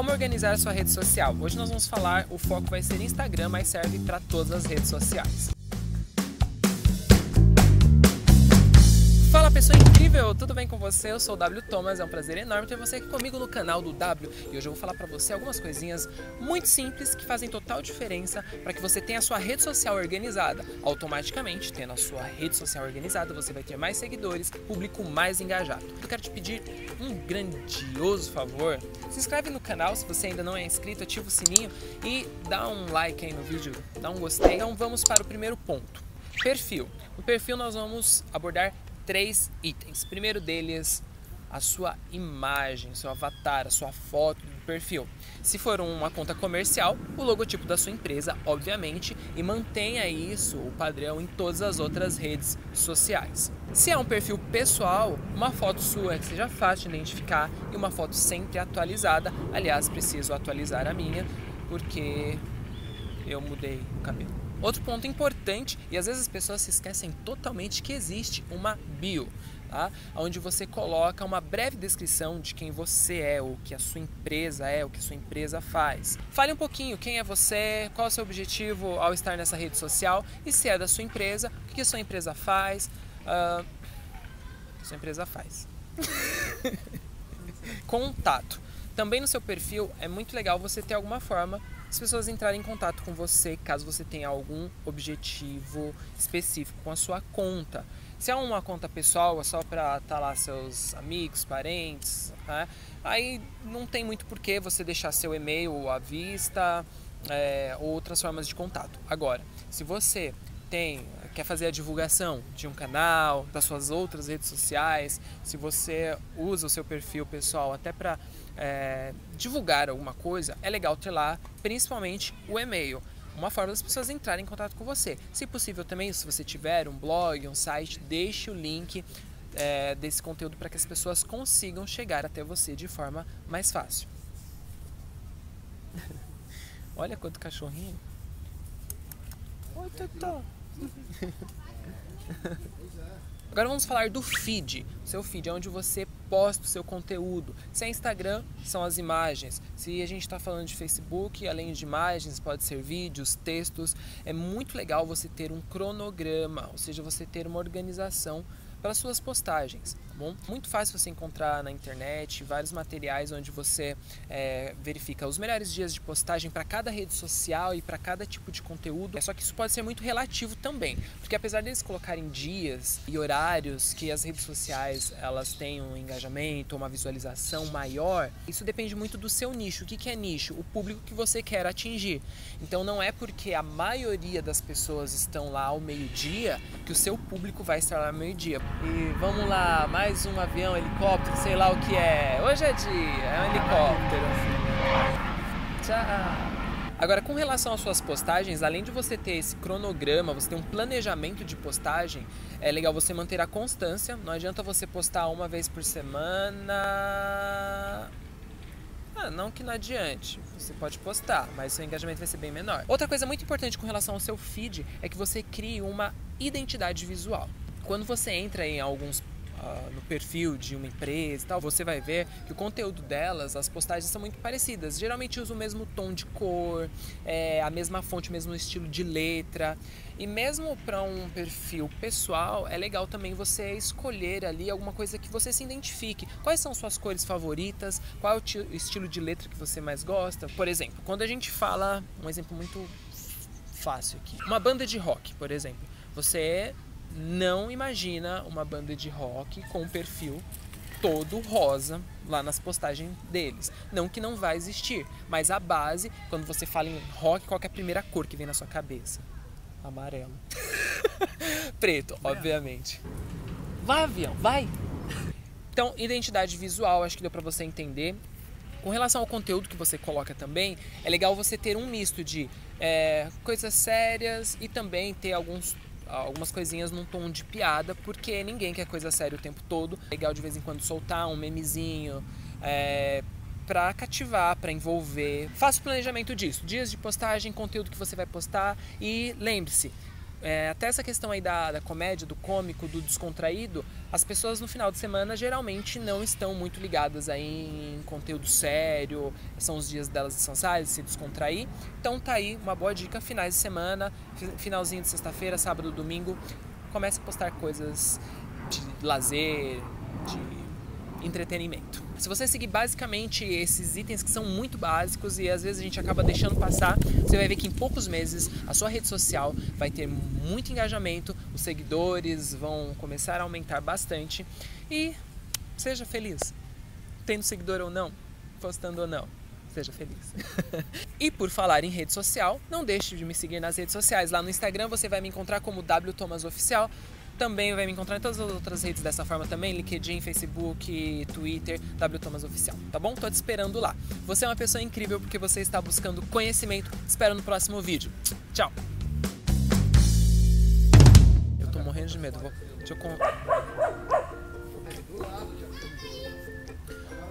Como organizar sua rede social? Hoje nós vamos falar, o foco vai ser Instagram, mas serve para todas as redes sociais. Fala pessoa incrível, tudo bem com você? Eu sou o W Thomas, é um prazer enorme ter você aqui comigo no canal do W e hoje eu vou falar para você algumas coisinhas muito simples que fazem total diferença para que você tenha a sua rede social organizada. Automaticamente, tendo a sua rede social organizada, você vai ter mais seguidores, público mais engajado. Eu quero te pedir um grandioso favor, se inscreve no canal se você ainda não é inscrito, ativa o sininho e dá um like aí no vídeo, dá um gostei. Então vamos para o primeiro ponto. Perfil. No perfil nós vamos abordar três itens. Primeiro deles, a sua imagem, seu avatar, a sua foto do perfil. Se for uma conta comercial, o logotipo da sua empresa, obviamente, e mantenha isso, o padrão, em todas as outras redes sociais. Se é um perfil pessoal, uma foto sua que seja fácil de identificar e uma foto sempre atualizada. Aliás, preciso atualizar a minha porque eu mudei o cabelo. Outro ponto importante, e às vezes as pessoas se esquecem totalmente que existe uma bio, tá? onde você coloca uma breve descrição de quem você é, o que a sua empresa é, o que a sua empresa faz. Fale um pouquinho quem é você, qual é o seu objetivo ao estar nessa rede social e se é da sua empresa, o que a sua empresa faz. Uh, sua empresa faz. Contato. Também no seu perfil é muito legal você ter alguma forma as pessoas entrarem em contato com você caso você tenha algum objetivo específico com a sua conta. Se é uma conta pessoal, é só para estar tá lá seus amigos, parentes, né? aí não tem muito porquê você deixar seu e-mail à vista é, ou outras formas de contato. Agora, se você tem quer fazer a divulgação de um canal, das suas outras redes sociais, se você usa o seu perfil pessoal até para é, divulgar alguma coisa, é legal ter lá principalmente o e-mail. Uma forma das pessoas entrarem em contato com você. Se possível também, se você tiver um blog, um site, deixe o link é, desse conteúdo para que as pessoas consigam chegar até você de forma mais fácil. Olha quanto cachorrinho. Oi, Totó. Agora vamos falar do feed. Seu feed é onde você posta o seu conteúdo. Se é Instagram, são as imagens. Se a gente está falando de Facebook, além de imagens, pode ser vídeos, textos. É muito legal você ter um cronograma, ou seja, você ter uma organização para suas postagens bom? Muito fácil você encontrar na internet vários materiais onde você é, verifica os melhores dias de postagem para cada rede social e para cada tipo de conteúdo. É só que isso pode ser muito relativo também, porque apesar deles colocarem dias e horários que as redes sociais elas têm um engajamento, uma visualização maior, isso depende muito do seu nicho. O que, que é nicho? O público que você quer atingir. Então não é porque a maioria das pessoas estão lá ao meio-dia que o seu público vai estar lá ao meio-dia. E vamos lá, mais um avião, helicóptero, sei lá o que é. Hoje é dia, é um helicóptero. Tchau. Agora, com relação às suas postagens, além de você ter esse cronograma, você ter um planejamento de postagem, é legal você manter a constância. Não adianta você postar uma vez por semana. Ah, não que não adiante, você pode postar, mas seu engajamento vai ser bem menor. Outra coisa muito importante com relação ao seu feed é que você crie uma identidade visual. Quando você entra em alguns uh, no perfil de uma empresa e tal, você vai ver que o conteúdo delas, as postagens são muito parecidas. Geralmente usa o mesmo tom de cor, é, a mesma fonte, o mesmo estilo de letra. E mesmo para um perfil pessoal, é legal também você escolher ali alguma coisa que você se identifique. Quais são suas cores favoritas? Qual é o estilo de letra que você mais gosta? Por exemplo, quando a gente fala, um exemplo muito fácil aqui, uma banda de rock, por exemplo. Você não imagina uma banda de rock com um perfil todo rosa lá nas postagens deles. Não que não vai existir, mas a base, quando você fala em rock, qual é a primeira cor que vem na sua cabeça? Amarelo. Preto, obviamente. Vai, avião, vai! Então, identidade visual, acho que deu para você entender. Com relação ao conteúdo que você coloca também, é legal você ter um misto de é, coisas sérias e também ter alguns algumas coisinhas num tom de piada, porque ninguém quer coisa séria o tempo todo. É legal de vez em quando soltar um memezinho, é, para cativar, para envolver. Faça o planejamento disso, dias de postagem, conteúdo que você vai postar e lembre-se, é, até essa questão aí da, da comédia, do cômico, do descontraído, as pessoas no final de semana geralmente não estão muito ligadas aí em conteúdo sério, são os dias delas descansarem, se descontrair. Então tá aí uma boa dica, finais de semana, finalzinho de sexta-feira, sábado, domingo, comece a postar coisas de lazer, de entretenimento. Se você seguir basicamente esses itens que são muito básicos e às vezes a gente acaba deixando passar, você vai ver que em poucos meses a sua rede social vai ter muito engajamento, os seguidores vão começar a aumentar bastante e seja feliz. Tendo seguidor ou não, postando ou não seja feliz. e por falar em rede social, não deixe de me seguir nas redes sociais. Lá no Instagram você vai me encontrar como W Thomas Oficial também vai me encontrar em todas as outras redes dessa forma também, LinkedIn, Facebook, Twitter, W Thomas Oficial, tá bom? Tô te esperando lá. Você é uma pessoa incrível porque você está buscando conhecimento. Espero no próximo vídeo. Tchau! Eu tô morrendo de medo. Vou, deixa eu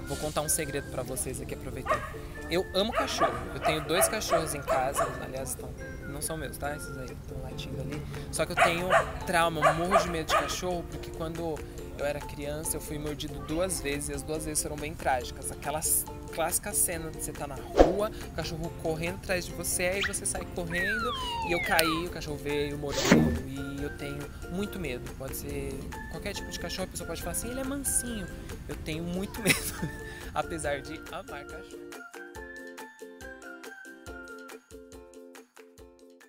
Vou contar um segredo para vocês aqui, aproveitando. Eu amo cachorro. Eu tenho dois cachorros em casa, aliás, estão, não são meus, tá? Esses aí estão latindo ali. Só que eu tenho trauma, morro de medo de cachorro, porque quando eu era criança eu fui mordido duas vezes e as duas vezes foram bem trágicas. Aquelas clássica cena de você tá na rua, o cachorro correndo atrás de você, aí você sai correndo e eu caí, o cachorro veio, mordeu e eu tenho muito medo. Pode ser qualquer tipo de cachorro, a pessoa pode falar assim, ele é mansinho. Eu tenho muito medo, apesar de amar cachorro.